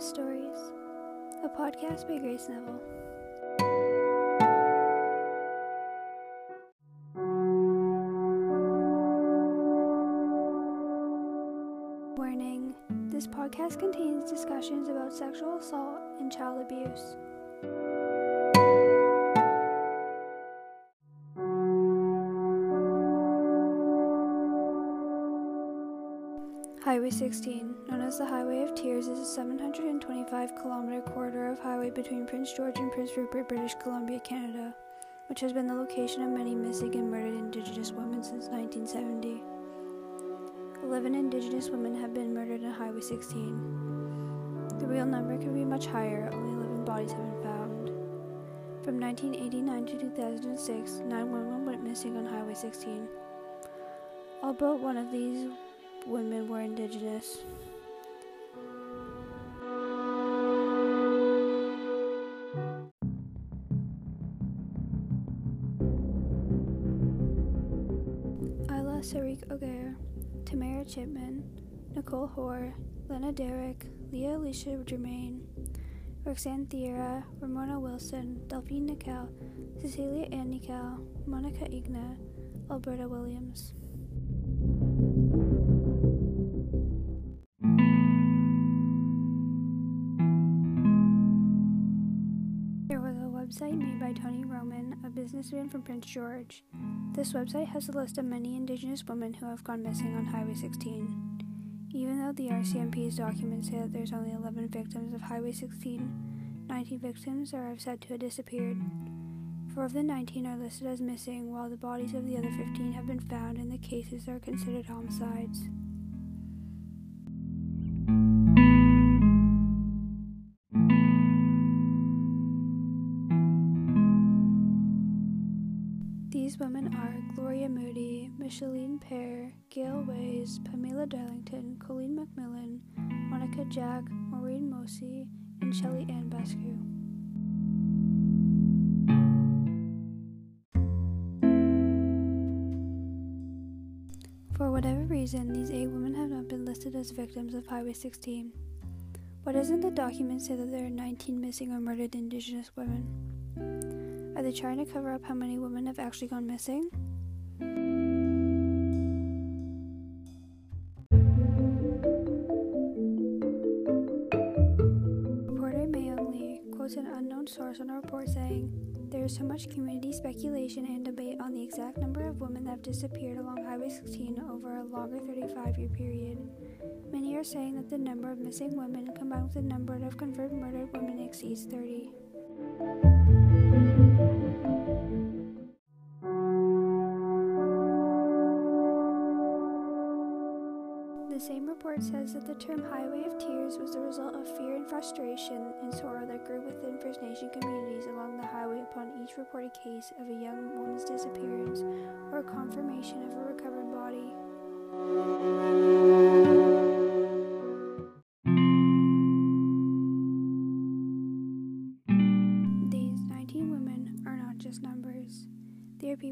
Stories, a podcast by Grace Neville. Warning This podcast contains discussions about sexual assault and child abuse. Highway 16, known as the Highway of Tears, is a 725 kilometer corridor of highway between Prince George and Prince Rupert, British Columbia, Canada, which has been the location of many missing and murdered Indigenous women since 1970. 11 Indigenous women have been murdered on Highway 16. The real number could be much higher, only 11 bodies have been found. From 1989 to 2006, 9 women went missing on Highway 16. All but one of these women were indigenous. Aielah Saric-Auger, Tamara Chipman, Nicole Hoar, Lena Derrick, Leah Alishia Germaine, Roxanne Thiara, Ramona Wilson, Delphine Nikal, Cecilia Anne Nikal, Monica Igna, Alberta Williams. Website made by Tony Roman, a businessman from Prince George. This website has a list of many Indigenous women who have gone missing on Highway 16. Even though the RCMP's documents say that there's only 11 victims of Highway 16, 19 victims are said to have disappeared. Four of the 19 are listed as missing, while the bodies of the other 15 have been found and the cases are considered homicides. These women are Gloria Moody, Micheline Pare, Gale Weys, Pamela Darlington, Colleen MacMillen, Monica Jack, Maureen Mosie, and Shelley Ann Bascu. For whatever reason, these eight women have not been listed as victims of Highway 16. Why doesn't the document say that there are 19 missing or murdered Indigenous women? Are they trying to cover up how many women have actually gone missing? Reporter Mayon Lee quotes an unknown source on a report saying, There is so much community speculation and debate on the exact number of women that have disappeared along Highway 16 over a longer 35 year period. Many are saying that the number of missing women combined with the number of confirmed murdered women exceeds 30. The same report says that the term Highway of Tears was the result of fear and frustration and sorrow that grew within First Nation communities along the highway upon each reported case of a young woman's disappearance or confirmation of a recovered body.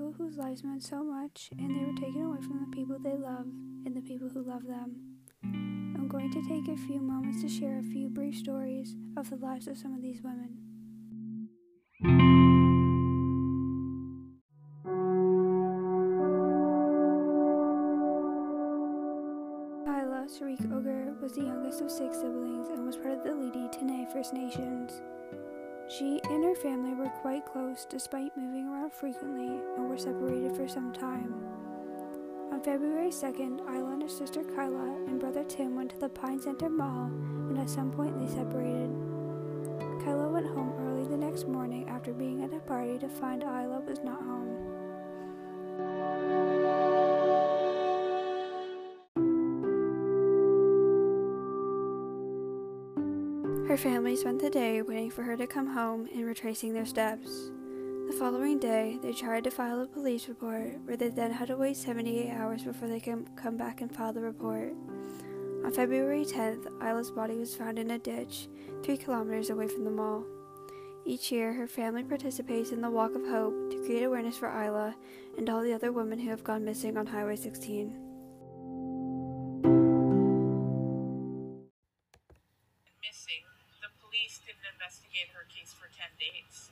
People whose lives meant so much and they were taken away from the people they love and the people who love them. I'm going to take a few moments to share a few brief stories of the lives of some of these women. Isla Sarik Oger was the youngest of six siblings and was part of the Lheidli T'enneh First Nations. She and her family were quite close despite moving around frequently and were separated for some time. On February 2nd, Aielah and her sister Kyla and brother Tim went to the Pine Center Mall and at some point they separated. Kyla went home early the next morning after being at a party to find Aielah was not home. Her family spent the day waiting for her to come home and retracing their steps. The following day, they tried to file a police report, where they then had to wait 78 hours before they could come back and file the report. On February 10th, Aielah's body was found in a ditch, three kilometers away from the mall. Each year, her family participates in the Walk of Hope to create awareness for Aielah and all the other women who have gone missing on Highway 16. missing The police didn't investigate her case for 10 days.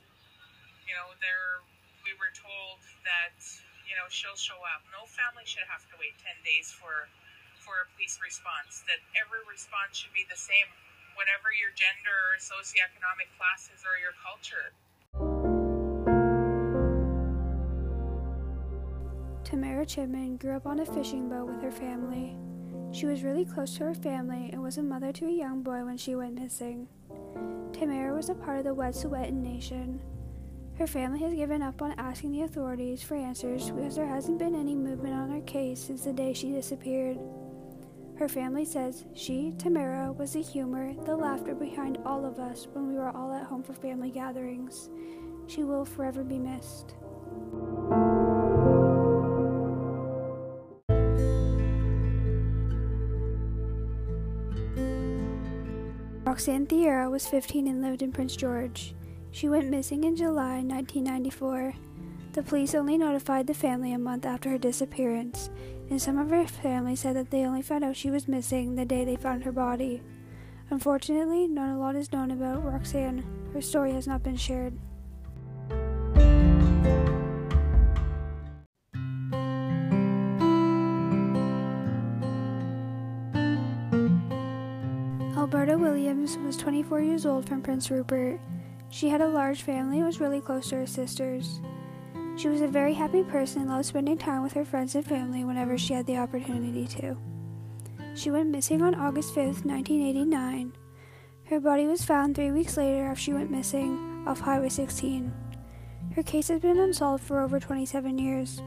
You know, there we were told that, you know, she'll show up. No family should have to wait 10 days for for a police response. That every response should be the same, whatever your gender or socioeconomic classes or your culture. Tamara Chipman grew up on a fishing boat with her family. She was really close to her family and was a mother to a young boy when she went missing. Tamara was a part of the Wet'suwet'en Nation. Her family has given up on asking the authorities for answers because there hasn't been any movement on her case since the day she disappeared. Her family says she, Tamara, was the humor, the laughter behind all of us when we were all at home for family gatherings. She will forever be missed. Roxanne Thiara was 15 and lived in Prince George. She went missing in July 1994. The police only notified the family a month after her disappearance, and some of her family said that they only found out she was missing the day they found her body. Unfortunately, not a lot is known about Roxanne. Her story has not been shared. Alberta Williams was 24 years old from Prince Rupert. She had a large family and was really close to her sisters. She was a very happy person and loved spending time with her friends and family whenever she had the opportunity to. She went missing on August 5, 1989. Her body was found three weeks later after she went missing off Highway 16. Her case has been unsolved for over 27 years.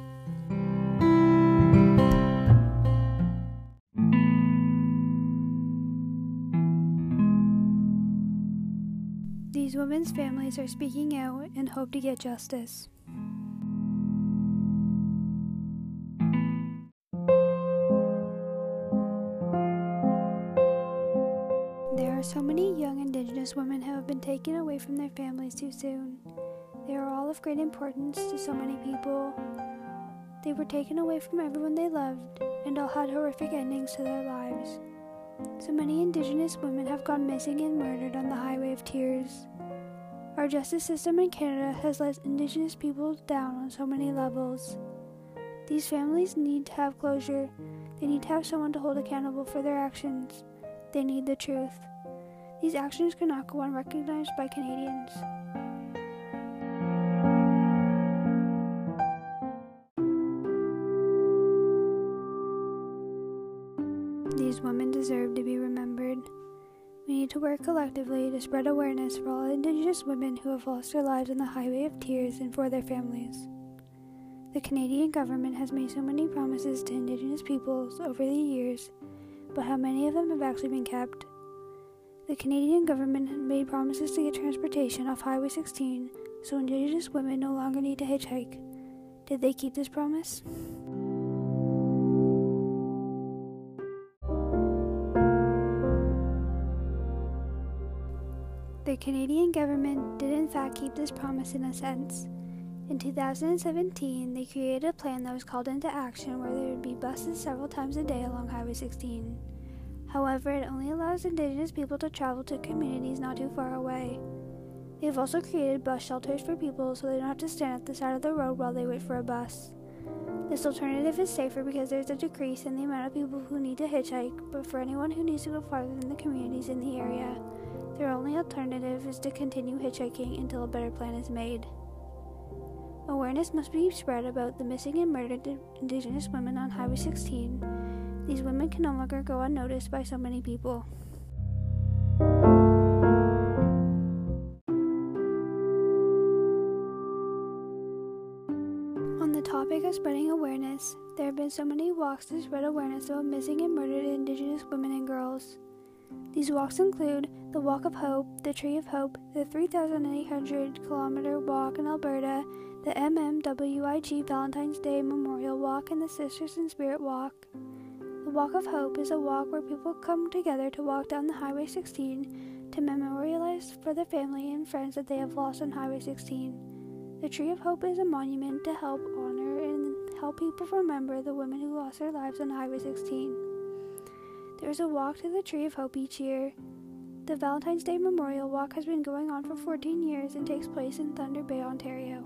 These women's families are speaking out and hope to get justice. There are so many young Indigenous women who have been taken away from their families too soon. They are all of great importance to so many people. They were taken away from everyone they loved and all had horrific endings to their lives. So many Indigenous women have gone missing and murdered on the Highway of Tears. Our justice system in Canada has let Indigenous people down on so many levels. These families need to have closure. They need to have someone to hold accountable for their actions. They need the truth. These actions cannot go unrecognized by Canadians. Work collectively to spread awareness for all Indigenous women who have lost their lives on the Highway of Tears and for their families. The Canadian government has made so many promises to Indigenous peoples over the years, but how many of them have actually been kept? The Canadian government made promises to get transportation off Highway 16 so Indigenous women no longer need to hitchhike. Did they keep this promise? The Canadian government did in fact keep this promise in a sense. In 2017, they created a plan that was called into action where there would be buses several times a day along Highway 16. However, it only allows Indigenous people to travel to communities not too far away. They have also created bus shelters for people so they don't have to stand at the side of the road while they wait for a bus. This alternative is safer because there's a decrease in the amount of people who need to hitchhike, but for anyone who needs to go farther than the communities in the area, their only alternative is to continue hitchhiking until a better plan is made. Awareness must be spread about the missing and murdered Indigenous women on Highway 16. These women can no longer go unnoticed by so many people. On the topic of spreading awareness, there have been so many walks to spread awareness about missing and murdered Indigenous women and girls. These walks include the Walk of Hope, the Tree of Hope, the 3,800 kilometer walk in Alberta, the MMWIG Valentine's Day Memorial Walk, and the Sisters in Spirit Walk. The Walk of Hope is a walk where people come together to walk down the Highway 16 to memorialize for the family and friends that they have lost on Highway 16. The Tree of Hope is a monument to help honor and help people remember the women who lost their lives on Highway 16. There is a walk to the Tree of Hope each year. The Valentine's Day Memorial Walk has been going on for 14 years and takes place in Thunder Bay, Ontario.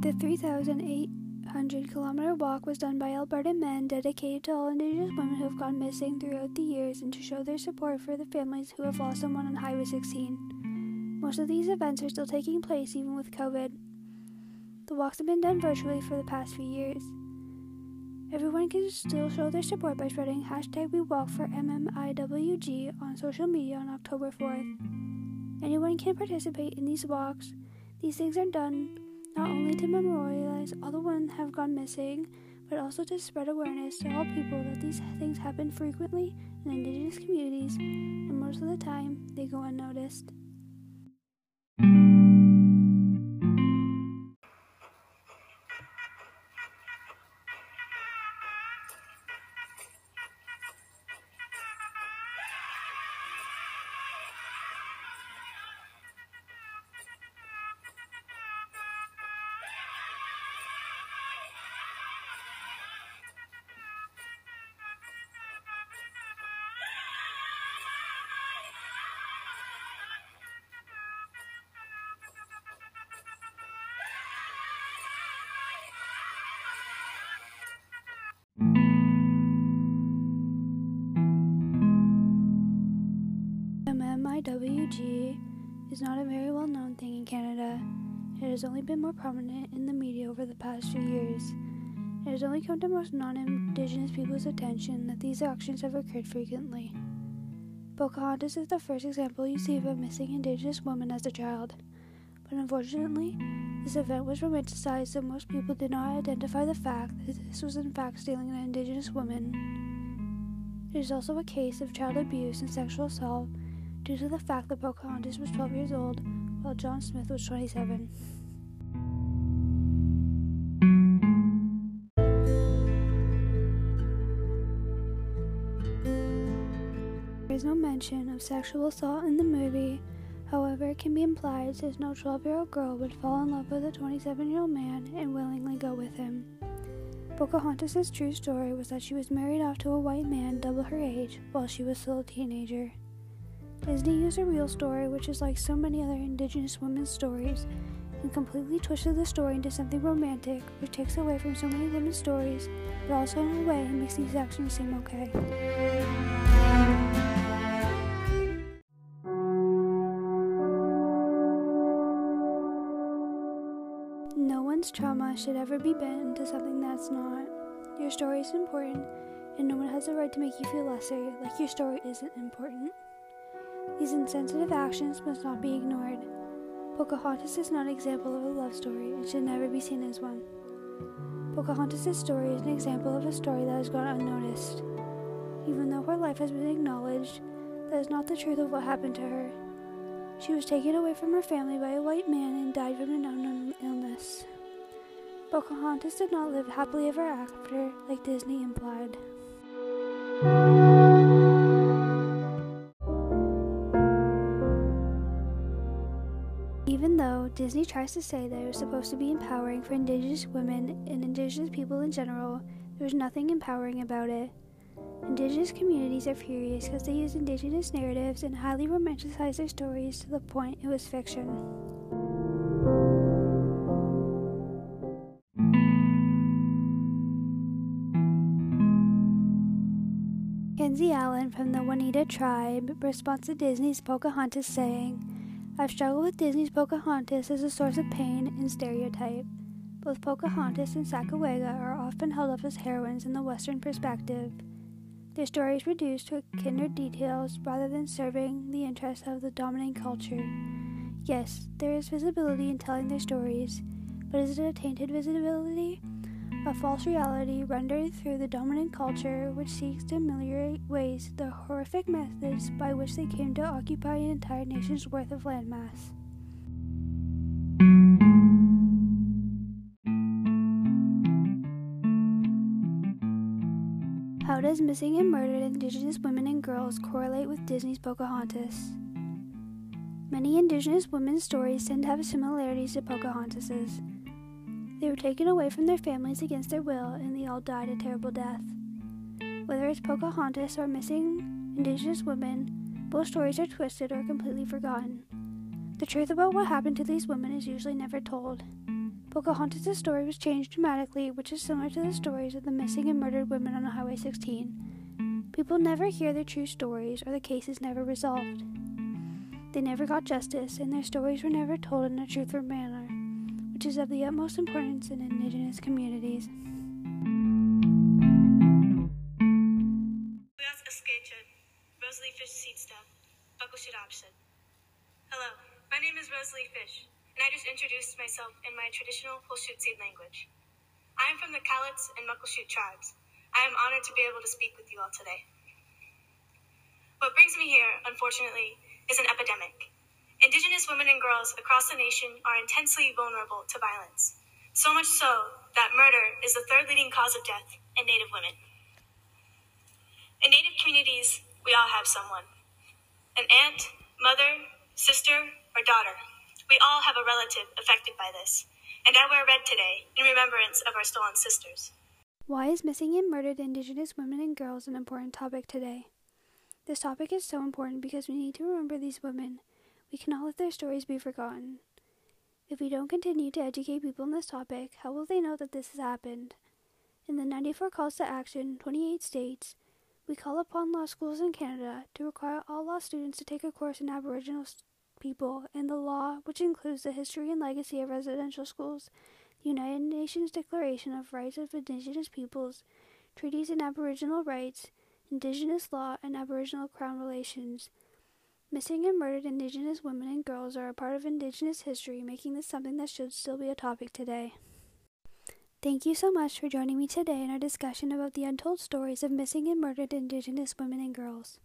The 3,800 kilometer walk was done by Alberta men dedicated to all Indigenous women who have gone missing throughout the years and to show their support for the families who have lost someone on Highway 16. Most of these events are still taking place even with COVID. The walks have been done virtually for the past few years. Everyone can still show their support by spreading hashtag We Walk for MMIWG on social media on October 4th. Anyone can participate in these walks. These things are done not only to memorialize all the ones have gone missing, but also to spread awareness to all people that these things happen frequently in Indigenous communities, and most of the time they go unnoticed. MMIWG is not a very well known thing in Canada. It has only been more prominent in the media over the past few years. It has only come to most non Indigenous people's attention that these actions have occurred frequently. Pocahontas is the first example you see of a missing Indigenous woman as a child, but unfortunately, this event was romanticized so most people did not identify the fact that this was in fact stealing an Indigenous woman. It is also a case of child abuse and sexual assault due to the fact that Pocahontas was 12 years old while John Smith was 27. There is no mention of sexual assault in the movie, however, it can be implied since no 12 year old girl would fall in love with a 27 year old man and willingly go with him. Pocahontas' true story was that she was married off to a white man double her age while she was still a teenager. Disney used a real story, which is like so many other Indigenous women's stories, and completely twisted the story into something romantic, which takes away from so many women's stories, but also in a way makes these actions seem okay. No one's trauma should ever be bent into something that's not. Your story is important, and no one has the right to make you feel lesser, like your story isn't important. These insensitive actions must not be ignored. Pocahontas is not an example of a love story and should never be seen as one. Pocahontas' story is an example of a story that has gone unnoticed. Even though her life has been acknowledged, that is not the truth of what happened to her. She was taken away from her family by a white man and died from an unknown illness. Pocahontas did not live happily ever after, like Disney implied. Even though Disney tries to say that it was supposed to be empowering for Indigenous women and Indigenous people in general, there's nothing empowering about it. Indigenous communities are furious because they use Indigenous narratives and highly romanticize their stories to the point it was fiction. Kenzie Allen from the Oneida tribe responds to Disney's Pocahontas saying, I've struggled with Disney's Pocahontas as a source of pain and stereotype. Both Pocahontas and Sacagawea are often held up as heroines in the Western perspective. Their stories reduced to kindred details rather than serving the interests of the dominant culture. Yes, there is visibility in telling their stories, but is it a tainted visibility? A false reality rendered through the dominant culture which seeks to ameliorate ways the horrific methods by which they came to occupy an entire nation's worth of landmass. How does missing and murdered Indigenous women and girls correlate with Disney's Pocahontas? Many Indigenous women's stories tend to have similarities to Pocahontas's. They were taken away from their families against their will, and they all died a terrible death. Whether it's Pocahontas or missing Indigenous women, both stories are twisted or completely forgotten. The truth about what happened to these women is usually never told. Pocahontas' story was changed dramatically, which is similar to the stories of the missing and murdered women on Highway 16. People never hear their true stories, or the case is never resolved. They never got justice, and their stories were never told in a truthful manner, is of the utmost importance in Indigenous communities. Hello, my name is Rosalie Fish, and I just introduced myself in my traditional Whulshootseed language. I am from the Cowlitz and Muckleshoot tribes. I am honored to be able to speak with you all today. What brings me here, unfortunately, is an epidemic. Indigenous women and girls across the nation are intensely vulnerable to violence, so much so that murder is the third leading cause of death in Native women. In Native communities, we all have someone an aunt, mother, sister, or daughter. We all have a relative affected by this, and I wear red today in remembrance of our stolen sisters. Why is missing and murdered Indigenous women and girls an important topic today? This topic is so important because we need to remember these women. We cannot let their stories be forgotten. If we don't continue to educate people on this topic, how will they know that this has happened? In the 94 Calls to Action, 28 states, we call upon law schools in Canada to require all law students to take a course in Aboriginal people and the law, which includes the history and legacy of residential schools, the United Nations Declaration of Rights of Indigenous Peoples, treaties and Aboriginal rights, Indigenous law, and Aboriginal Crown relations. Missing and murdered Indigenous women and girls are a part of Indigenous history, making this something that should still be a topic today. Thank you so much for joining me today in our discussion about the untold stories of missing and murdered Indigenous women and girls.